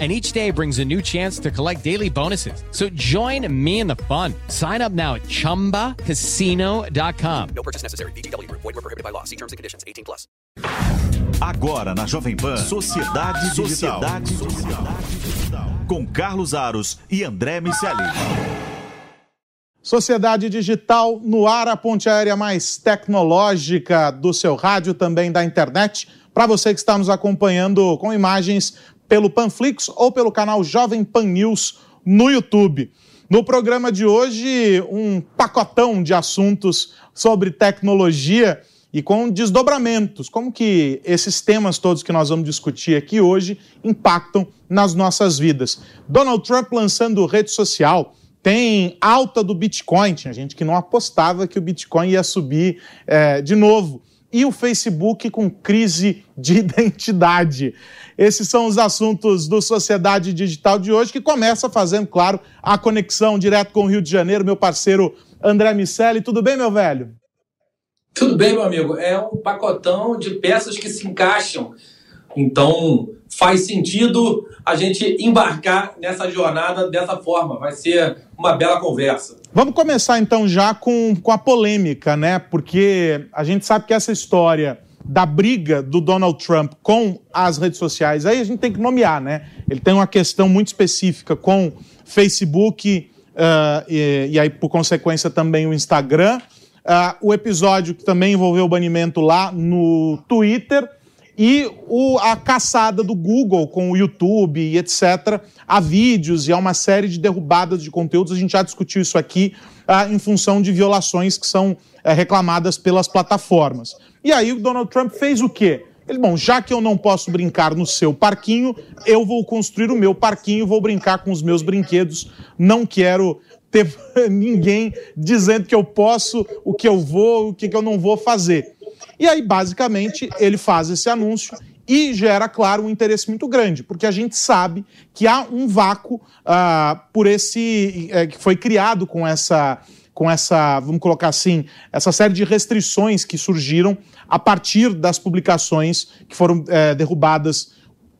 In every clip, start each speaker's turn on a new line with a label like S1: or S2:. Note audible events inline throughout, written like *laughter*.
S1: and each day brings a new chance to collect daily bonuses. So join me in the fun. Sign up now at ChumbaCasino.com.
S2: No purchase necessary. BGW. Void were prohibited by law. See terms and conditions. 18 plus.
S3: Agora na Jovem Pan, Sociedade Digital. Sociedade Digital. Com Carlos Aros e André Miceli.
S4: Sociedade Digital no ar, a ponte aérea mais tecnológica do seu rádio, também da internet. Para você que está nos acompanhando com imagens pelo Panflix ou pelo canal Jovem Pan News no YouTube. No programa de hoje, um pacotão de assuntos sobre tecnologia e com desdobramentos, como que esses temas todos que nós vamos discutir aqui hoje impactam nas nossas vidas. Donald Trump lançando rede social, tem alta do Bitcoin, tinha gente que não apostava que o Bitcoin ia subir é, de novo. E o Facebook com crise de *laughs* identidade. Esses são os assuntos do Sociedade Digital de hoje, que começa fazendo, claro, a conexão direto com o Rio de Janeiro, meu parceiro André Miceli. Tudo bem, meu velho?
S5: Tudo bem, meu amigo. É um pacotão de peças que se encaixam. Então, faz sentido a gente embarcar nessa jornada dessa forma. Vai ser uma bela conversa.
S4: Vamos começar então já com, com a polêmica, né? Porque a gente sabe que essa história da briga do Donald Trump com as redes sociais, aí a gente tem que nomear, né? Ele tem uma questão muito específica com Facebook uh, e, e, aí, por consequência, também o Instagram. Uh, o episódio que também envolveu o banimento lá no Twitter e o, a caçada do Google com o YouTube e etc. Há vídeos e há uma série de derrubadas de conteúdos. A gente já discutiu isso aqui uh, em função de violações que são uh, reclamadas pelas plataformas. E aí o Donald Trump fez o quê? Ele, bom, já que eu não posso brincar no seu parquinho, eu vou construir o meu parquinho, vou brincar com os meus brinquedos. Não quero ter *laughs* ninguém dizendo que eu posso, o que eu vou, o que eu não vou fazer. E aí, basicamente, ele faz esse anúncio e gera, claro, um interesse muito grande, porque a gente sabe que há um vácuo uh, por esse uh, que foi criado com essa com essa, vamos colocar assim, essa série de restrições que surgiram a partir das publicações que foram uh, derrubadas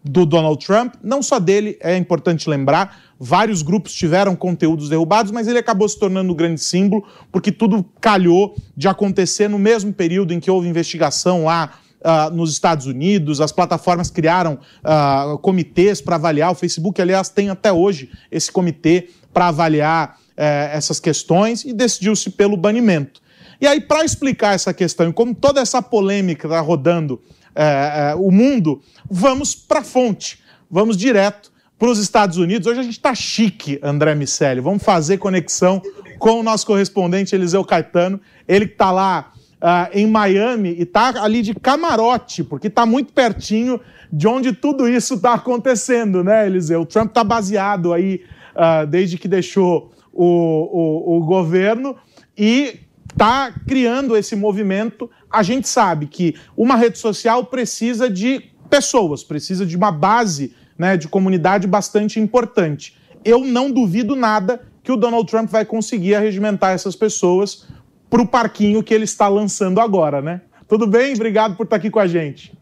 S4: do Donald Trump, não só dele, é importante lembrar, vários grupos tiveram conteúdos derrubados, mas ele acabou se tornando um grande símbolo, porque tudo calhou de acontecer no mesmo período em que houve investigação lá Uh, nos Estados Unidos, as plataformas criaram uh, comitês para avaliar. O Facebook, aliás, tem até hoje esse comitê para avaliar uh, essas questões e decidiu-se pelo banimento. E aí, para explicar essa questão e como toda essa polêmica está rodando eh, eh, o mundo, vamos para a fonte, vamos direto para os Estados Unidos. Hoje a gente está chique, André Miceli. Vamos fazer conexão com o nosso correspondente Eliseu Caetano. Ele que está lá uh, em Miami e está ali de camarote, porque está muito pertinho de onde tudo isso está acontecendo, né, Eliseu? O Trump está baseado aí uh, desde que deixou o, o, o governo e está criando esse movimento. A gente sabe que uma rede social precisa de pessoas, precisa de uma base né, de comunidade bastante importante. Eu não duvido nada que o Donald Trump vai conseguir arregimentar essas pessoas para o parquinho que ele está lançando agora, né? Tudo bem? Obrigado por estar aqui com a gente.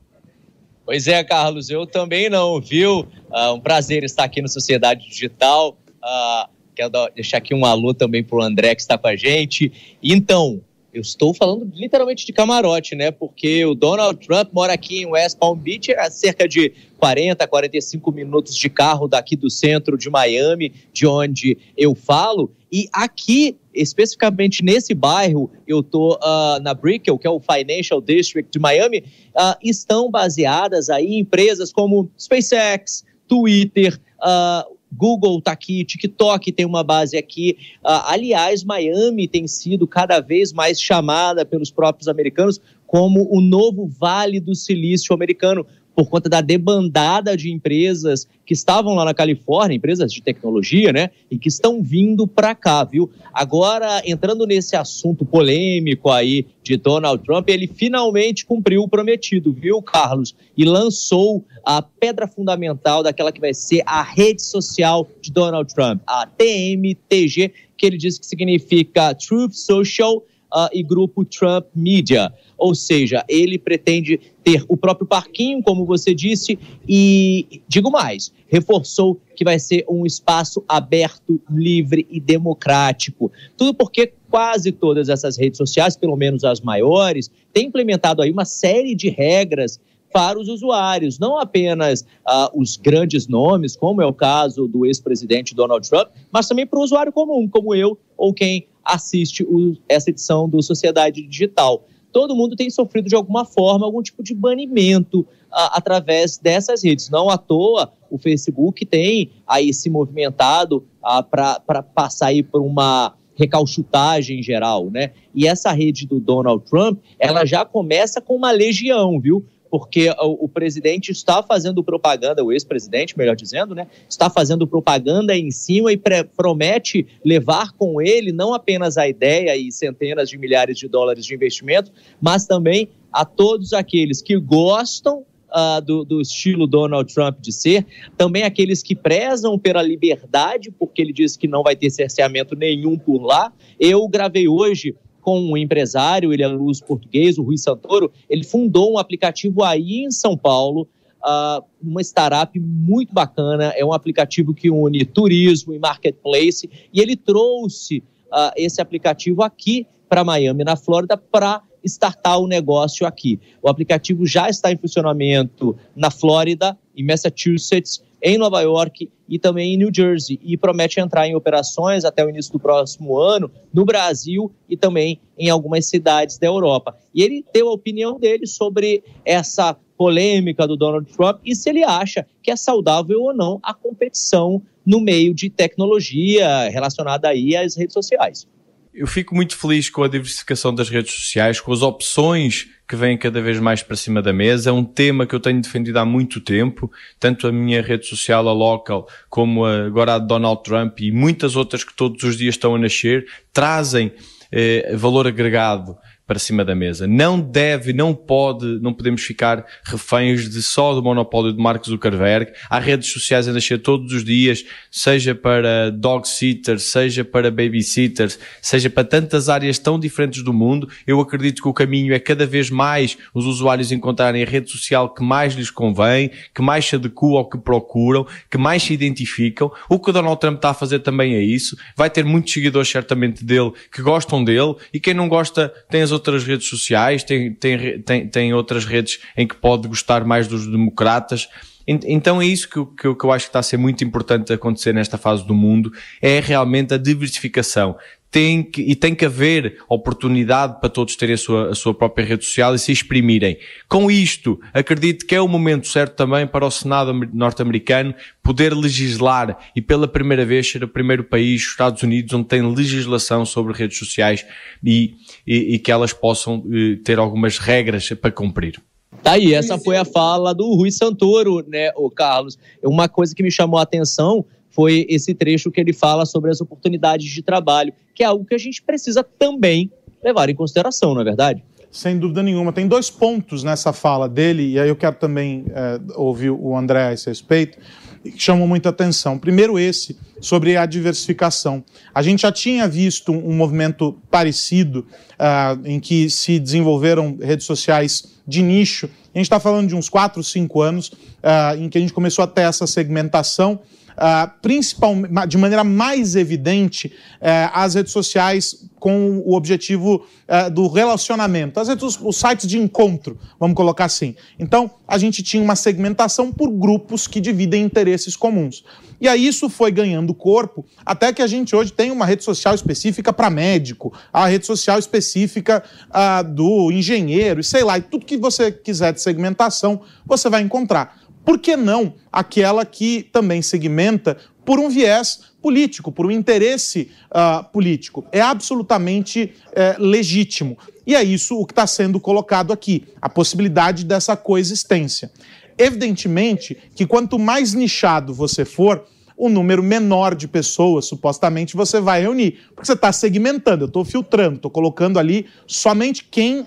S6: Pois é, Carlos, eu também não, viu? Uh, um prazer estar aqui no Sociedade Digital. Uh, quero deixar aqui um alô também para o André que está com a gente. Então, eu estou falando literalmente de camarote, né? Porque o Donald Trump mora aqui em West Palm Beach, a cerca de 40, 45 minutos de carro daqui do centro de Miami, de onde eu falo. E aqui, especificamente nesse bairro, eu tô uh, na Brickell, que é o Financial District de Miami, uh, estão baseadas aí empresas como SpaceX, Twitter, uh, Google está aqui, TikTok tem uma base aqui. Uh, aliás, Miami tem sido cada vez mais chamada pelos próprios americanos como o novo Vale do Silício americano, por conta da debandada de empresas que estavam lá na Califórnia, empresas de tecnologia, né? E que estão vindo para cá, viu? Agora, entrando nesse assunto polêmico aí de Donald Trump, ele finalmente cumpriu o prometido, viu, Carlos? E lançou a pedra fundamental daquela que vai ser a rede social de Donald Trump, a TMTG, que ele diz que significa Truth Social uh, e grupo Trump Media. Ou seja, ele pretende ter o próprio parquinho, como você disse, e digo mais, reforçou que vai ser um espaço aberto, livre e democrático. Tudo porque quase todas essas redes sociais, pelo menos as maiores, têm implementado aí uma série de regras para os usuários, não apenas uh, os grandes nomes, como é o caso do ex-presidente Donald Trump, mas também para o usuário comum, como eu ou quem assiste o, essa edição do Sociedade Digital. Todo mundo tem sofrido de alguma forma algum tipo de banimento uh, através dessas redes. Não à toa o Facebook tem aí se movimentado uh, para passar aí por uma recalchutagem geral, né? E essa rede do Donald Trump, ela já começa com uma legião, viu? Porque o, presidente está fazendo propaganda, o ex-presidente, melhor dizendo, né, está fazendo propaganda em cima e promete levar com ele não apenas a ideia e centenas de milhares de dólares de investimento, mas também a todos aqueles que gostam Uh, do, do, estilo Donald Trump de ser, também aqueles que prezam pela liberdade, porque ele diz que não vai ter cerceamento nenhum por lá. Eu gravei hoje com um empresário, ele é luz português, o Rui Santoro, ele fundou um aplicativo aí em São Paulo, uh, uma startup muito bacana, é um aplicativo que une turismo e marketplace, e ele trouxe uh, esse aplicativo aqui para Miami, na Flórida, para startar o negócio aqui. O aplicativo já está em funcionamento na Flórida, em Massachusetts, em Nova York e também em New Jersey e promete entrar em operações até o início do próximo ano no Brasil e também em algumas cidades da Europa. E ele deu a opinião dele sobre essa polêmica do Donald Trump e se ele acha que é saudável ou não a competição no meio de tecnologia relacionada aí às redes sociais.
S7: Eu fico muito feliz com a diversificação das redes sociais, com as opções que vêm cada vez mais para cima da mesa. É um tema que eu tenho defendido há muito tempo, tanto a minha rede social, a local, como agora a de Donald Trump e muitas outras que todos os dias estão a nascer, trazem eh, valor agregado para cima da mesa. Não deve, não pode, não podemos ficar reféns de só do monopólio de Mark Zuckerberg. Há redes sociais a nascer todos os dias, seja para dog sitters, seja para babysitters, seja para tantas áreas tão diferentes do mundo. Eu acredito que o caminho é cada vez mais os usuários encontrarem a rede social que mais lhes convém, que mais se adequa ao que procuram, que mais se identificam. O que o Donald Trump está a fazer também é isso. Vai ter muitos seguidores certamente dele que gostam dele e quem não gosta tem as outras redes sociais, tem, tem, tem, tem outras redes em que pode gostar mais dos democratas. Então é isso que, que, que eu acho que está a ser muito importante acontecer nesta fase do mundo, é realmente a diversificação tem que, e tem que haver oportunidade para todos terem a sua, a sua própria rede social e se exprimirem. Com isto, acredito que é o momento certo também para o Senado norte-americano poder legislar e pela primeira vez ser o primeiro país, os Estados Unidos, onde tem legislação sobre redes sociais e, e, e que elas possam eh, ter algumas regras para cumprir.
S6: Tá aí, essa foi a fala do Rui Santoro, né, o Carlos. Uma coisa que me chamou a atenção foi esse trecho que ele fala sobre as oportunidades de trabalho, que é algo que a gente precisa também levar em consideração, não é verdade?
S4: Sem dúvida nenhuma. Tem dois pontos nessa fala dele, e aí eu quero também é, ouvir o André a esse respeito, que chamam muita atenção. Primeiro, esse, sobre a diversificação. A gente já tinha visto um movimento parecido, uh, em que se desenvolveram redes sociais de nicho. A gente está falando de uns 4, 5 anos, uh, em que a gente começou a ter essa segmentação uh, principalmente, de maneira mais evidente, uh, as redes sociais com o objetivo uh, do relacionamento, as redes, os sites de encontro, vamos colocar assim. Então, a gente tinha uma segmentação por grupos que dividem interesses comuns. E aí isso foi ganhando corpo, até que a gente hoje tem uma rede social específica para médico, a rede social específica uh, do engenheiro, e sei lá, e tudo que você quiser de segmentação, você vai encontrar. Por que não aquela que também segmenta por um viés político, por um interesse uh, político. É absolutamente uh, legítimo. E é isso o que está sendo colocado aqui, a possibilidade dessa coexistência. Evidentemente que quanto mais nichado você for, o número menor de pessoas, supostamente, você vai reunir. Porque você está segmentando, eu estou filtrando, estou colocando ali somente quem,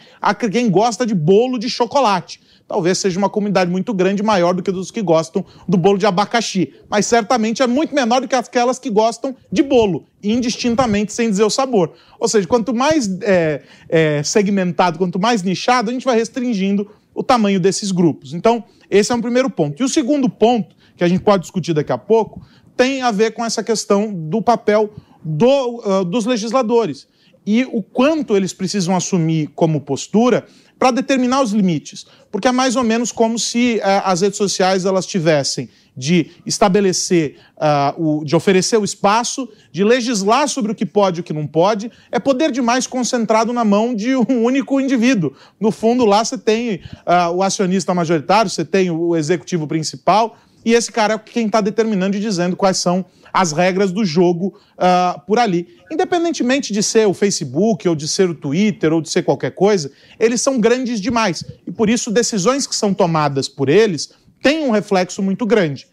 S4: quem gosta de bolo de chocolate. Talvez seja uma comunidade muito grande, maior do que dos que gostam do bolo de abacaxi. Mas certamente é muito menor do que aquelas que gostam de bolo, indistintamente, sem dizer o sabor. Ou seja, quanto mais é, é, segmentado, quanto mais nichado, a gente vai restringindo o tamanho desses grupos. Então, esse é um primeiro ponto. E o segundo ponto, que a gente pode discutir daqui a pouco, tem a ver com essa questão do papel do, uh, dos legisladores e o quanto eles precisam assumir como postura para determinar os limites. Porque é mais ou menos como se uh, as redes sociais elas tivessem de estabelecer, uh, o, de oferecer o espaço, de legislar sobre o que pode e o que não pode, é poder demais concentrado na mão de um *laughs* único indivíduo. No fundo, lá você tem uh, o acionista majoritário, você tem o executivo principal, e esse cara é quem está determinando e dizendo quais são as regras do jogo uh, por ali. Independentemente de ser o Facebook, ou de ser o Twitter, ou de ser qualquer coisa, eles são grandes demais. E por isso, decisões que são tomadas por eles têm um reflexo muito grande.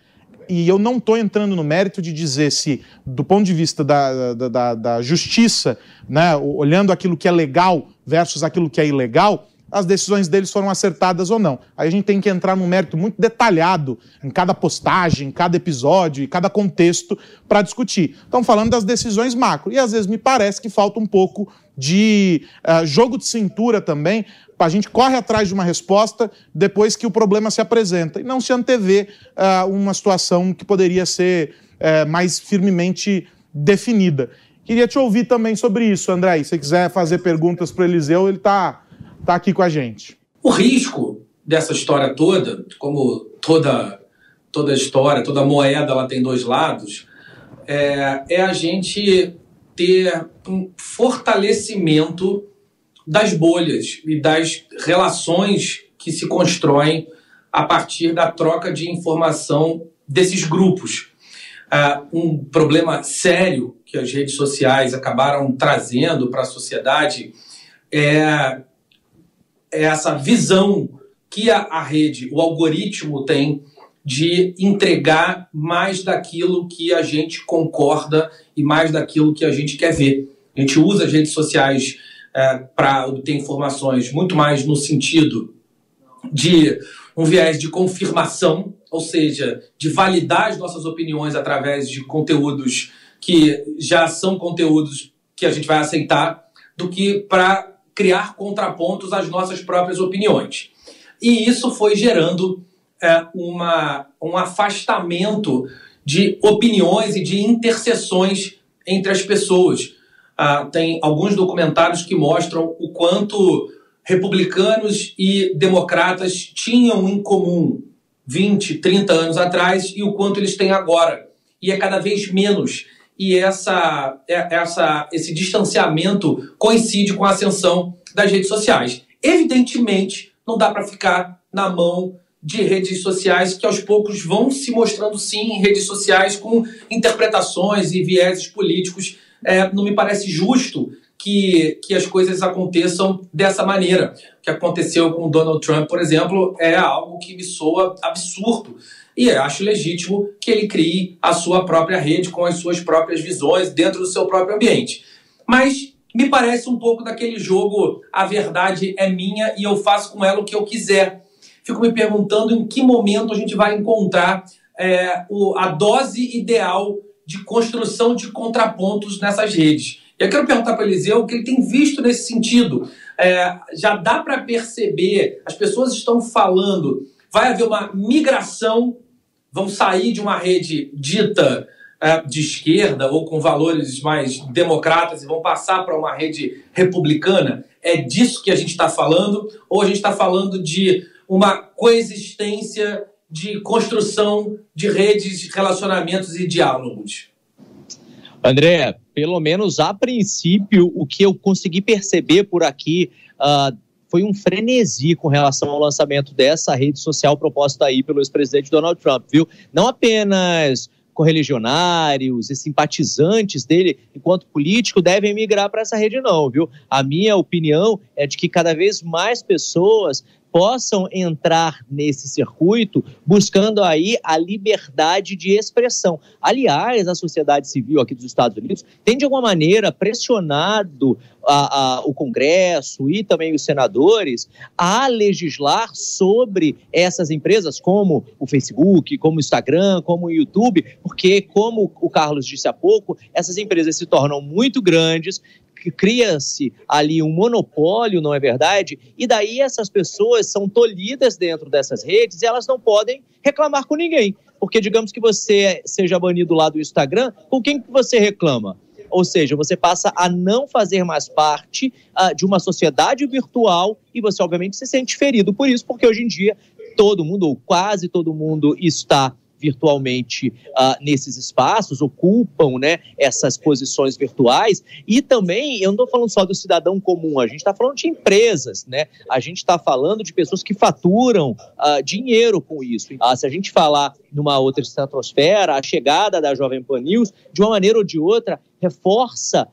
S4: E eu não estou entrando no mérito de dizer se, do ponto de vista da, da, da, da justiça, né, olhando aquilo que é legal versus aquilo que é ilegal, as decisões deles foram acertadas ou não. Aí a gente tem que entrar num mérito muito detalhado em cada postagem, em cada episódio, em cada contexto para discutir. Estão falando das decisões macro. E às vezes me parece que falta um pouco de uh, jogo de cintura também. A gente corre atrás de uma resposta depois que o problema se apresenta e não se antever uh, uma situação que poderia ser uh, mais firmemente definida. Queria te ouvir também sobre isso, André. Se você quiser fazer perguntas para o Eliseu, ele está está aqui com a gente.
S5: O risco dessa história toda, como toda toda história, toda moeda, ela tem dois lados, é, é a gente ter um fortalecimento das bolhas e das relações que se constroem a partir da troca de informação desses grupos. Uh, um problema sério que as redes sociais acabaram trazendo para a sociedade é essa visão que a, a rede, o algoritmo tem de entregar mais daquilo que a gente concorda e mais daquilo que a gente quer ver. A gente usa as redes sociais é, para obter informações muito mais no sentido de um viés de confirmação, ou seja, de validar as nossas opiniões através de conteúdos que já são conteúdos que a gente vai aceitar, do que para criar contrapontos às nossas próprias opiniões. E isso foi gerando é, uma, um afastamento de opiniões e de interseções entre as pessoas. Ah, tem alguns documentários que mostram o quanto republicanos e democratas tinham em comum 20, 30 anos atrás e o quanto eles têm agora. E é cada vez menos e essa, é, essa, esse distanciamento coincide com a ascensão das redes sociais. Evidentemente, não dá para ficar na mão de redes sociais que aos poucos vão se mostrando sim redes sociais com interpretações e vieses políticos. É, não me parece justo que, que as coisas aconteçam dessa maneira. O que aconteceu com o Donald Trump, por exemplo, é algo que me soa absurdo. E acho legítimo que ele crie a sua própria rede com as suas próprias visões dentro do seu próprio ambiente. Mas me parece um pouco daquele jogo a verdade é minha e eu faço com ela o que eu quiser. Fico me perguntando em que momento a gente vai encontrar é, o, a dose ideal de construção de contrapontos nessas redes. E eu quero perguntar para o Eliseu o que ele tem visto nesse sentido. É, já dá para perceber, as pessoas estão falando vai haver uma migração, vão sair de uma rede dita é, de esquerda ou com valores mais democratas e vão passar para uma rede republicana? É disso que a gente está falando? Ou a gente está falando de uma coexistência de construção de redes, relacionamentos e diálogos?
S6: André, pelo menos a princípio, o que eu consegui perceber por aqui uh, foi um frenesi com relação ao lançamento dessa rede social proposta aí pelo ex-presidente Donald Trump, viu? Não apenas correligionários e simpatizantes dele enquanto político devem migrar para essa rede não, viu? A minha opinião é de que cada vez mais pessoas possam entrar nesse circuito buscando aí a liberdade de expressão. Aliás, a sociedade civil aqui dos Estados Unidos tem de alguma maneira pressionado a, a, o Congresso e também os senadores a legislar sobre essas empresas, como o Facebook, como o Instagram, como o YouTube, porque, como o Carlos disse há pouco, essas empresas se tornam muito grandes, cria-se ali um monopólio, não é verdade? E daí essas pessoas são tolhidas dentro dessas redes e elas não podem reclamar com ninguém. Porque digamos que você seja banido lá do Instagram, com quem que você reclama? Ou seja, você passa a não fazer mais parte uh, de uma sociedade virtual e você, obviamente, se sente ferido por isso, porque hoje em dia todo mundo, ou quase todo mundo, está virtualmente uh, nesses espaços, ocupam né, essas posições virtuais. E também, eu não estou falando só do cidadão comum, a gente está falando de empresas, né? A gente está falando de pessoas que faturam uh, dinheiro com isso. Uh, se a gente falar numa outra estratosfera, a chegada da Jovem Pan News, de uma maneira ou de outra, reforça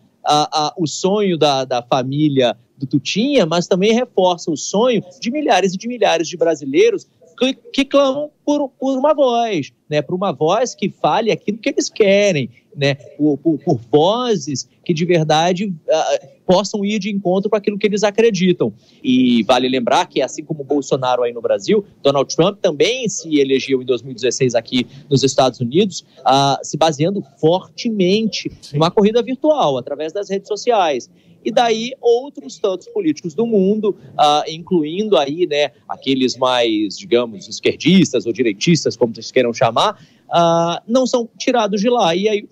S6: o sonho da, da família do Tutinha, mas também reforça o sonho de milhares e de milhares de brasileiros que, que clamam por, por, uma voz, né, por uma voz que fale aquilo que eles querem, né, por, por, por vozes que de verdade uh, possam ir de encontro para aquilo que eles acreditam. E vale lembrar que, assim como Bolsonaro aí no Brasil, Donald Trump também se elegeu em 2016 aqui nos Estados Unidos, uh, se baseando fortemente Sim. numa corrida virtual, através das redes sociais e daí outros tantos políticos do mundo, uh, incluindo aí, né, aqueles mais, digamos, esquerdistas ou direitistas, como vocês queiram chamar, uh, não são tirados de lá. E aí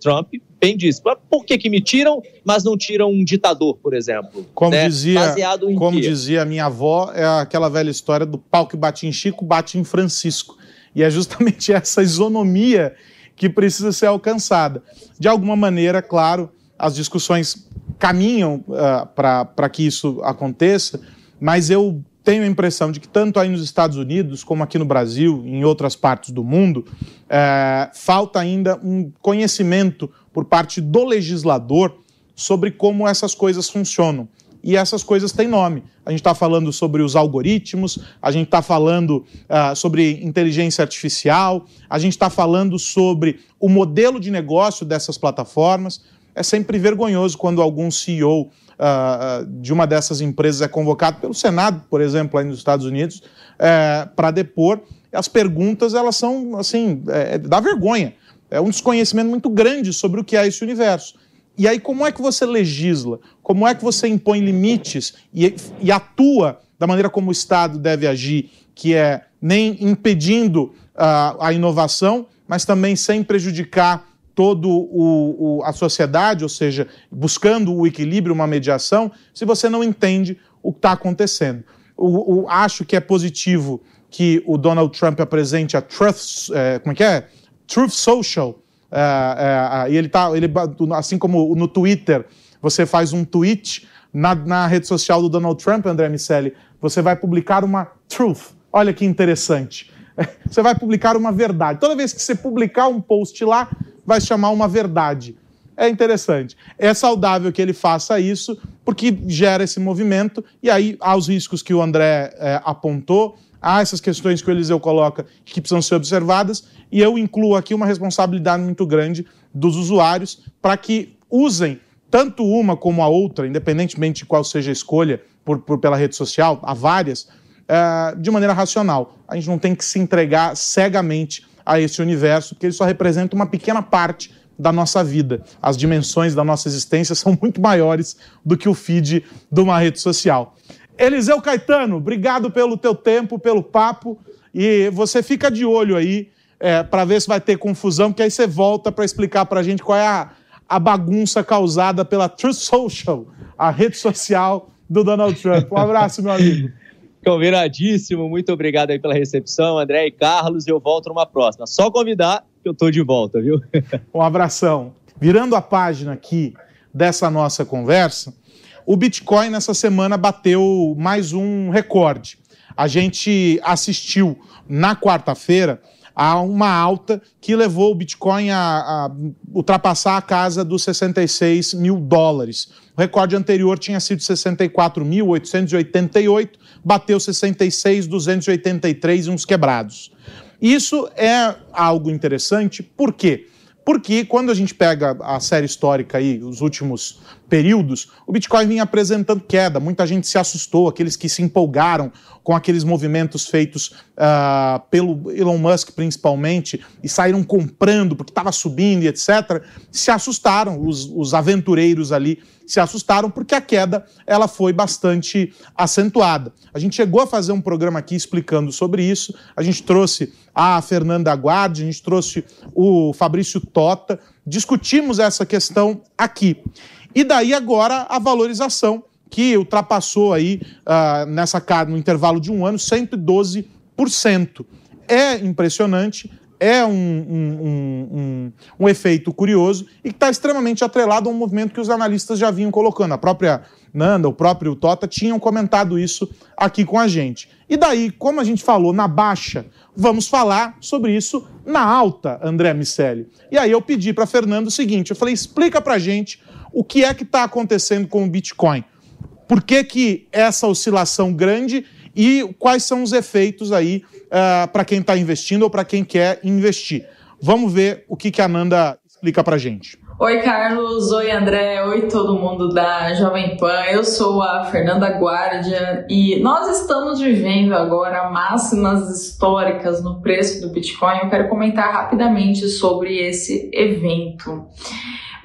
S6: Trump bem disse, por que, que me tiram, mas não tiram um ditador, por exemplo?
S4: Como, né? dizia, como dizia minha avó, é aquela velha história do pau que bate em Chico, bate em Francisco. E é justamente *laughs* essa isonomia que precisa ser alcançada. De alguma maneira, claro, as discussões caminham uh, para que isso aconteça, mas eu tenho a impressão de que tanto aí nos Estados Unidos como aqui no Brasil, em outras partes do mundo, uh, falta ainda um conhecimento por parte do legislador sobre como essas coisas funcionam. E essas coisas têm nome. A gente está falando sobre os algoritmos, a gente está falando uh, sobre inteligência artificial, a gente está falando sobre o modelo de negócio dessas plataformas é sempre vergonhoso quando algum CEO uh, ah, ah, de uma dessas empresas é convocado pelo Senado, por exemplo, aí nos Estados Unidos, é, para depor. As perguntas, elas são, assim, é, é, dá vergonha. É um desconhecimento muito grande sobre o que é esse universo. E aí, como é que você legisla? Como é que você impõe limites e, e atua da maneira como o Estado deve agir, que é nem impedindo uh, a inovação, mas também sem prejudicar toda a sociedade, ou seja, buscando o equilíbrio, uma mediação, se você não entende o que está acontecendo. O, o, acho que é positivo que o Donald Trump apresente a Truth, é, como é que é? Truth Social, é, é, e ele tá, ele, assim como no Twitter, você faz um tweet na, na rede social do Donald Trump, André Miceli, você vai publicar uma truth. Olha que interessante. *laughs* Você vai publicar uma verdade. Toda vez que você publicar um post lá, vai chamar uma verdade. É interessante. É saudável que ele faça isso, porque gera esse movimento, e aí há os riscos que o André é, apontou, há essas questões que o Eliseu coloca que precisam ser observadas, e eu incluo aqui uma responsabilidade muito grande dos usuários para que usem tanto uma como a outra, independentemente de qual seja a escolha por, por pela rede social, há várias, é, de maneira racional. A gente não tem que se entregar cegamente a esse universo, porque ele só representa uma pequena parte da nossa vida. As dimensões da nossa existência são *laughs* muito maiores do que o feed de uma rede social. Eliseu Caetano, obrigado pelo teu tempo, pelo papo, e você fica de olho aí é, para ver se vai ter confusão, porque aí você volta para explicar para a gente qual é a, a bagunça causada pela Truth Social, a rede social do Donald Trump. Um abraço, meu amigo. *laughs*
S6: Combinadíssimo, muito obrigado aí pela recepção, André e Carlos. Eu volto numa próxima. Só convidar que eu tô de volta, viu? *laughs*
S4: Um abração. Virando a página aqui dessa nossa conversa, o Bitcoin nessa semana bateu mais um recorde. A gente assistiu na quarta-feira a uma alta que levou o Bitcoin a, a ultrapassar a casa dos 66 mil dólares. O recorde anterior tinha sido 64.888, bateu 66.283 e uns quebrados. Isso é algo interessante, por quê? Porque quando a gente pega a série histórica aí, os últimos períodos, o Bitcoin vinha apresentando queda. Muita gente se assustou, aqueles que se empolgaram com aqueles movimentos feitos uh, pelo Elon Musk, principalmente, e saíram comprando porque estava subindo e etc., se assustaram, os, os aventureiros ali se assustaram porque a queda ela foi bastante acentuada. A gente chegou a fazer um programa aqui explicando sobre isso. A gente trouxe a Fernanda Guardi, a gente trouxe o Fabrício Tota, discutimos essa questão aqui. E daí agora a valorização que ultrapassou aí uh, nessa no intervalo de um ano 112%. É impressionante, é um, um, um, um, efeito curioso e que está extremamente atrelado a um movimento que os analistas já vinham colocando. A própria Nanda, o próprio Tota tinham comentado isso aqui com a gente. E daí, como a gente falou na baixa, vamos falar sobre isso na alta, André Miceli. E aí eu pedi para Fernando o seguinte, eu falei, explica para gente o que é que está acontecendo com o Bitcoin. Por que, que essa oscilação grande e quais são os efeitos aí uh, eh, para quem está investindo ou para quem quer investir. Vamos ver o que, que a Nanda explica para gente.
S8: Oi, Carlos. Oi, André. Oi, todo mundo da Jovem Pan. Eu sou a Fernanda Guardia e nós estamos vivendo agora máximas históricas no preço do Bitcoin. Eu quero comentar rapidamente sobre esse evento.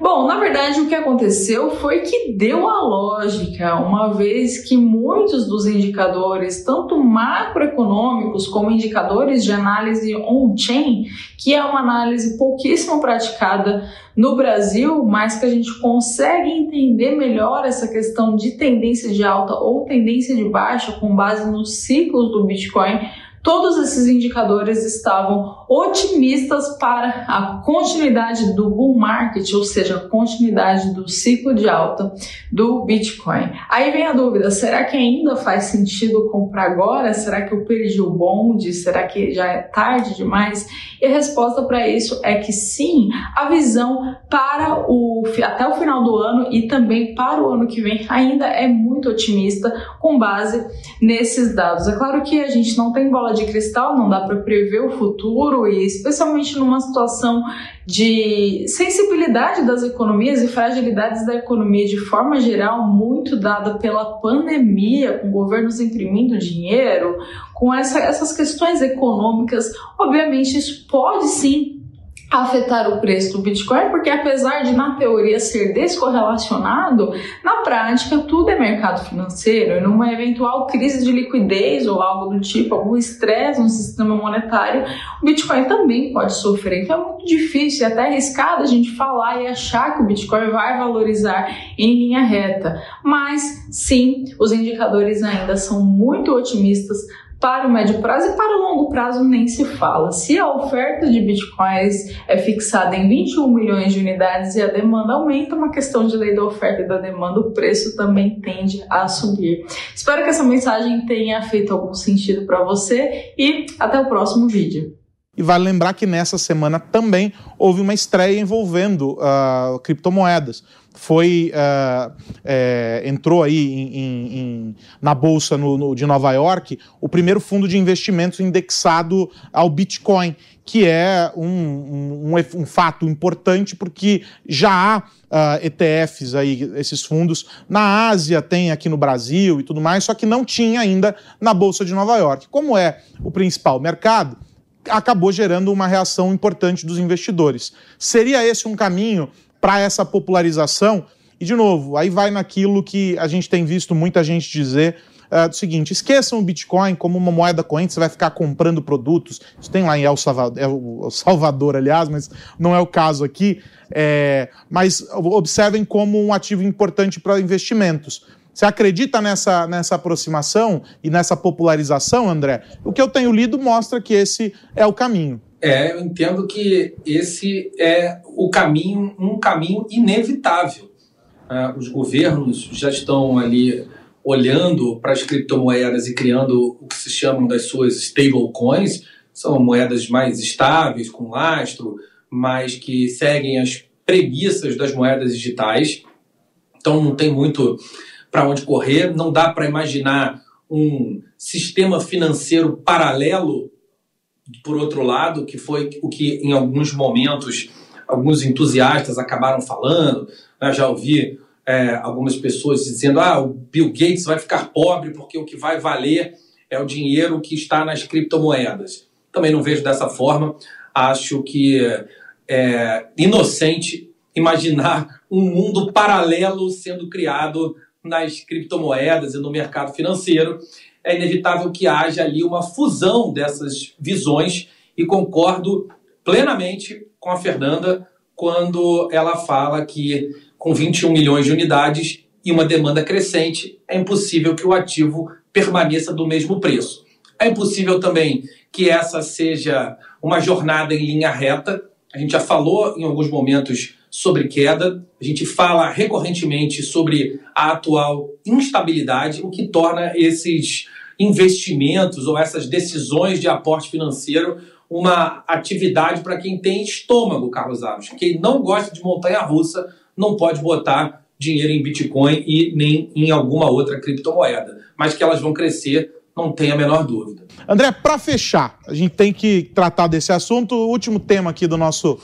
S8: Bom, na verdade, o que aconteceu foi que deu a lógica, uma vez que muitos dos indicadores, tanto macroeconômicos como indicadores de análise on-chain, que é uma análise pouquíssimo praticada no Brasil, mas que a gente consegue entender melhor essa questão de tendência de alta ou tendência de baixa com base nos ciclos do Bitcoin Todos esses indicadores estavam otimistas para a continuidade do bull market, ou seja, a continuidade do ciclo de alta do Bitcoin. Aí vem a dúvida: será que ainda faz sentido comprar agora? Será que eu perdi o bonde? Será que já é tarde demais? E a resposta para isso é que sim, a visão para o até o final do ano e também para o ano que vem ainda é muito otimista com base nesses dados. É claro que a gente não tem bola de cristal, não dá para prever o futuro e especialmente numa situação de sensibilidade das economias e fragilidades da economia de forma geral, muito dada pela pandemia, com governos imprimindo dinheiro, com essa, essas questões econômicas, obviamente isso pode sim afetar o preço do Bitcoin, porque apesar de na teoria ser descorrelacionado, na prática tudo é mercado financeiro e numa eventual crise de liquidez ou algo do tipo, algum estresse no sistema monetário, o Bitcoin também pode sofrer. Então é muito difícil e até arriscado a gente falar e achar que o Bitcoin vai valorizar em linha reta. Mas sim, os indicadores ainda são muito otimistas para o médio prazo e para o longo prazo nem se fala. Se a oferta de bitcoins é fixada em 21 milhões de unidades e a demanda aumenta, uma questão de lei da oferta e da demanda, o preço também tende a subir. Espero que essa mensagem tenha feito algum sentido para você e até o próximo vídeo.
S4: E vale lembrar que nessa semana também houve uma estreia envolvendo uh, criptomoedas foi uh, é, entrou aí em, em, em, na bolsa no, no, de Nova York o primeiro fundo de investimentos indexado ao Bitcoin, que é um, um, um fato importante porque já há uh, ETFs aí esses fundos na Ásia tem aqui no Brasil e tudo mais, só que não tinha ainda na bolsa de Nova York. Como é o principal mercado? acabou gerando uma reação importante dos investidores. Seria esse um caminho para essa popularização. E, de novo, aí vai naquilo que a gente tem visto muita gente dizer uh, do seguinte: esqueçam o Bitcoin como uma moeda corrente, você vai ficar comprando produtos. Isso tem lá em El Salvador, El Salvador aliás, mas não é o caso aqui. É, mas observem como um ativo importante para investimentos. Você acredita nessa, nessa aproximação e nessa popularização, André? O que eu tenho lido mostra que esse é o caminho.
S5: É, eu entendo que esse é o caminho, um caminho inevitável. Uh, os governos já estão ali olhando para as criptomoedas e criando o que se chamam das suas stablecoins, são moedas mais estáveis, com lastro, mas que seguem as premissas das moedas digitais. Então não tem muito para onde correr, não dá para imaginar um sistema financeiro paralelo por outro lado, que foi o que em alguns momentos alguns entusiastas acabaram falando. Né? Já ouvi é, algumas pessoas dizendo: ah, o Bill Gates vai ficar pobre porque o que vai valer é o dinheiro que está nas criptomoedas. Também não vejo dessa forma. Acho que é inocente imaginar um mundo paralelo sendo criado nas criptomoedas e no mercado financeiro. É inevitável que haja ali uma fusão dessas visões e concordo plenamente com a Fernanda quando ela fala que com 21 milhões de unidades e uma demanda crescente, é impossível que o ativo permaneça do mesmo preço. É impossível também que essa seja uma jornada em linha reta. A gente já falou em alguns momentos sobre queda, a gente fala recorrentemente sobre a atual instabilidade, o que torna esses investimentos ou essas decisões de aporte financeiro uma atividade para quem tem estômago, Carlos Alves. Quem não gosta de montanha russa não pode botar dinheiro em Bitcoin e nem em alguma outra criptomoeda. Mas que elas vão crescer, não tem a menor dúvida.
S4: André, para fechar, a gente tem que tratar desse assunto. O último tema aqui do nosso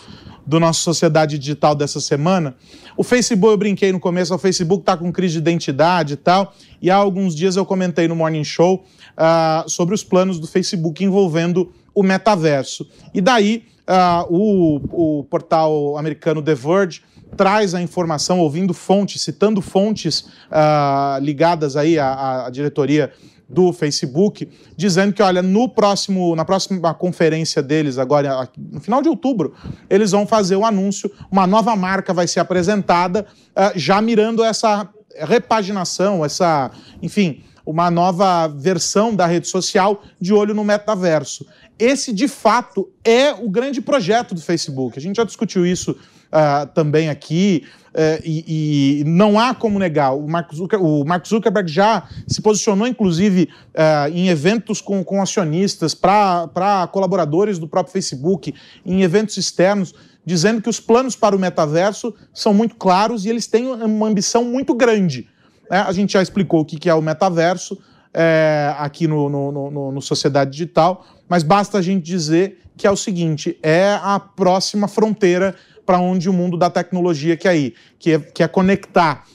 S4: do nosso Sociedade Digital dessa semana. O Facebook, eu brinquei no começo, o Facebook está com crise de identidade e tal, e há alguns dias eu comentei no Morning Show uh, sobre os planos do Facebook envolvendo o metaverso. E daí uh, o, o portal americano The Verge traz a informação, ouvindo fontes, citando fontes uh, ligadas aí à, à, diretoria do Facebook, dizendo que, olha, no próximo, na próxima conferência deles, agora no final de outubro, eles vão fazer o um anúncio, uma nova marca vai ser apresentada, uh, já mirando essa repaginação, essa, enfim, uma nova versão da rede social de olho no metaverso. Esse, de fato, é o grande projeto do Facebook. A gente já discutiu isso uh, também aqui, uh, e, e, não há como negar. O Mark, Zuckerberg, o Mark Zuckerberg já se posicionou, inclusive, uh, em eventos com, com acionistas, para colaboradores do próprio Facebook, em eventos externos, dizendo que os planos para o metaverso são muito claros e eles têm uma ambição muito grande. É, a gente já explicou o que é o metaverso é, aqui no, no, no, no Sociedade Digital, mas basta a gente dizer que é o seguinte: é a próxima fronteira para onde o mundo da tecnologia quer ir, que é, que é conectar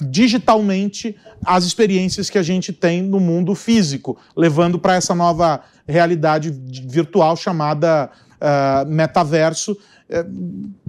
S4: digitalmente as experiências que a gente tem no mundo físico, levando para essa nova realidade virtual chamada uh, metaverso, é,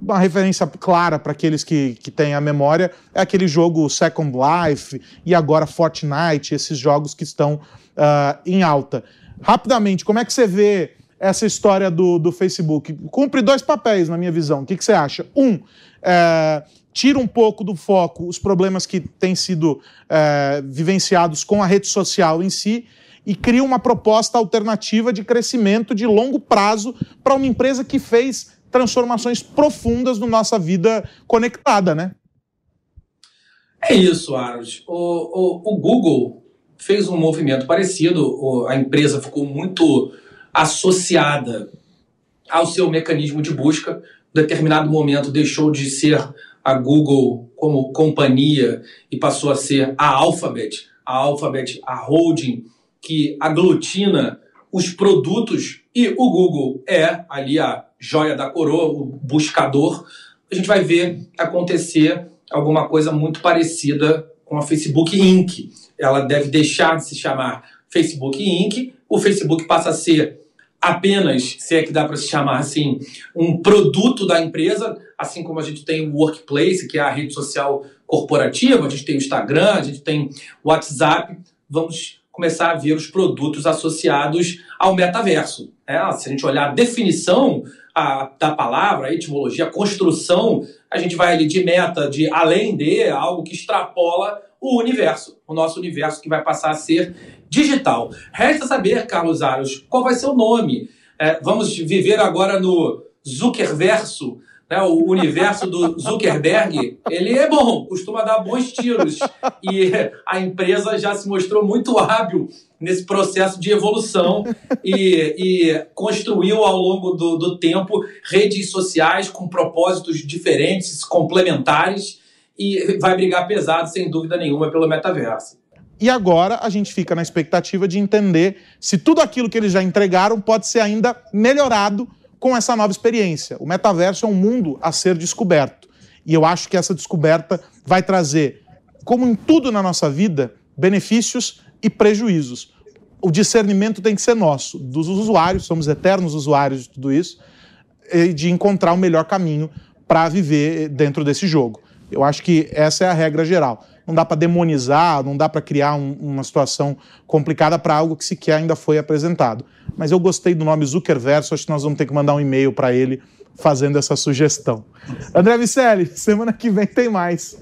S4: uma referência clara para aqueles que, que têm a memória é aquele jogo Second Life e agora Fortnite, esses jogos que estão uh, em alta. Rapidamente, como é que você vê essa história do, do Facebook? Cumpre dois papéis, na minha visão. O que, que você acha? Um, é, tira um pouco do foco os problemas que têm sido é, vivenciados com a rede social em si e cria uma proposta alternativa de crescimento de longo prazo para uma empresa que fez transformações profundas na nossa vida conectada, né?
S5: É isso, Arnold. O, o, o, Google fez um movimento parecido, a empresa ficou muito associada ao seu mecanismo de busca. Em determinado momento deixou de ser a Google como companhia e passou a ser a Alphabet, a Alphabet, a holding que aglutina os produtos e o Google é ali a joia da coroa, o buscador, a gente vai ver acontecer alguma coisa muito parecida com a Facebook Inc. Ela deve deixar de se chamar Facebook Inc. O Facebook passa a ser apenas, se é que dá para se chamar assim, um produto da empresa, assim como a gente tem o Workplace, que é a rede social corporativa, a gente tem o Instagram, a gente tem o WhatsApp. Vamos começar a ver os produtos associados ao metaverso. É, se a gente olhar a definição a, da palavra, a etimologia, a construção, a gente vai ali de meta, de além de, algo que extrapola o universo, o nosso universo que vai passar a ser digital. Resta saber, Carlos Aros, qual vai ser o nome. É, vamos viver agora no Zuckerverso, né, o universo do Zuckerberg, ele é bom, costuma dar bons tiros. E a empresa já se mostrou muito hábil nesse processo de evolução e, e construiu ao longo do, do tempo redes sociais com propósitos diferentes, complementares, e vai brigar pesado, sem dúvida nenhuma, pelo metaverso.
S4: E agora a gente fica na expectativa de entender se tudo aquilo que eles já entregaram pode ser ainda melhorado com essa nova experiência. O metaverso é um mundo a ser descoberto. E eu acho que essa descoberta vai trazer, como em tudo na nossa vida, benefícios e prejuízos. O discernimento tem que ser nosso, dos usuários, somos eternos usuários de tudo isso, e de encontrar o melhor caminho para viver dentro desse jogo. Eu acho que essa é a regra geral. Não dá para demonizar, não dá para criar um, uma situação complicada para algo que sequer ainda foi apresentado. Mas eu gostei do nome Zuckerverso, acho que nós vamos ter que mandar um e-mail para ele fazendo essa sugestão. André Vicelli, *laughs* semana que vem tem mais.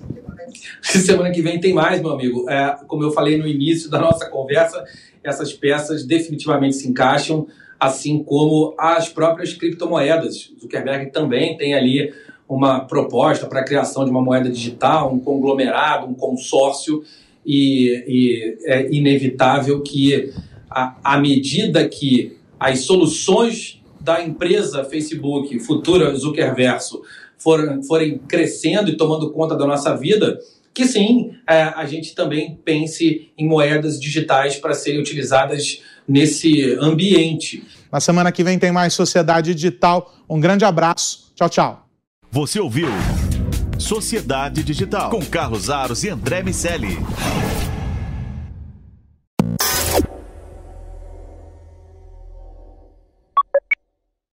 S4: *laughs*
S5: Semana que vem tem mais, meu amigo. É, como eu falei no início da nossa conversa, essas peças definitivamente se encaixam, assim como as próprias criptomoedas. Zuckerberg também tem ali uma proposta para a criação de uma moeda digital, um conglomerado, um consórcio, e, e é inevitável que, à medida que as soluções da empresa Facebook, futura Zuckerverso, forem, forem crescendo e tomando conta da nossa vida, que sim, é, a gente também pense em moedas digitais para serem utilizadas nesse ambiente.
S4: Na semana que vem tem mais Sociedade Digital. Um grande abraço. Tchau, tchau.
S3: Você ouviu Sociedade Digital com Carlos Aros e André Miceli.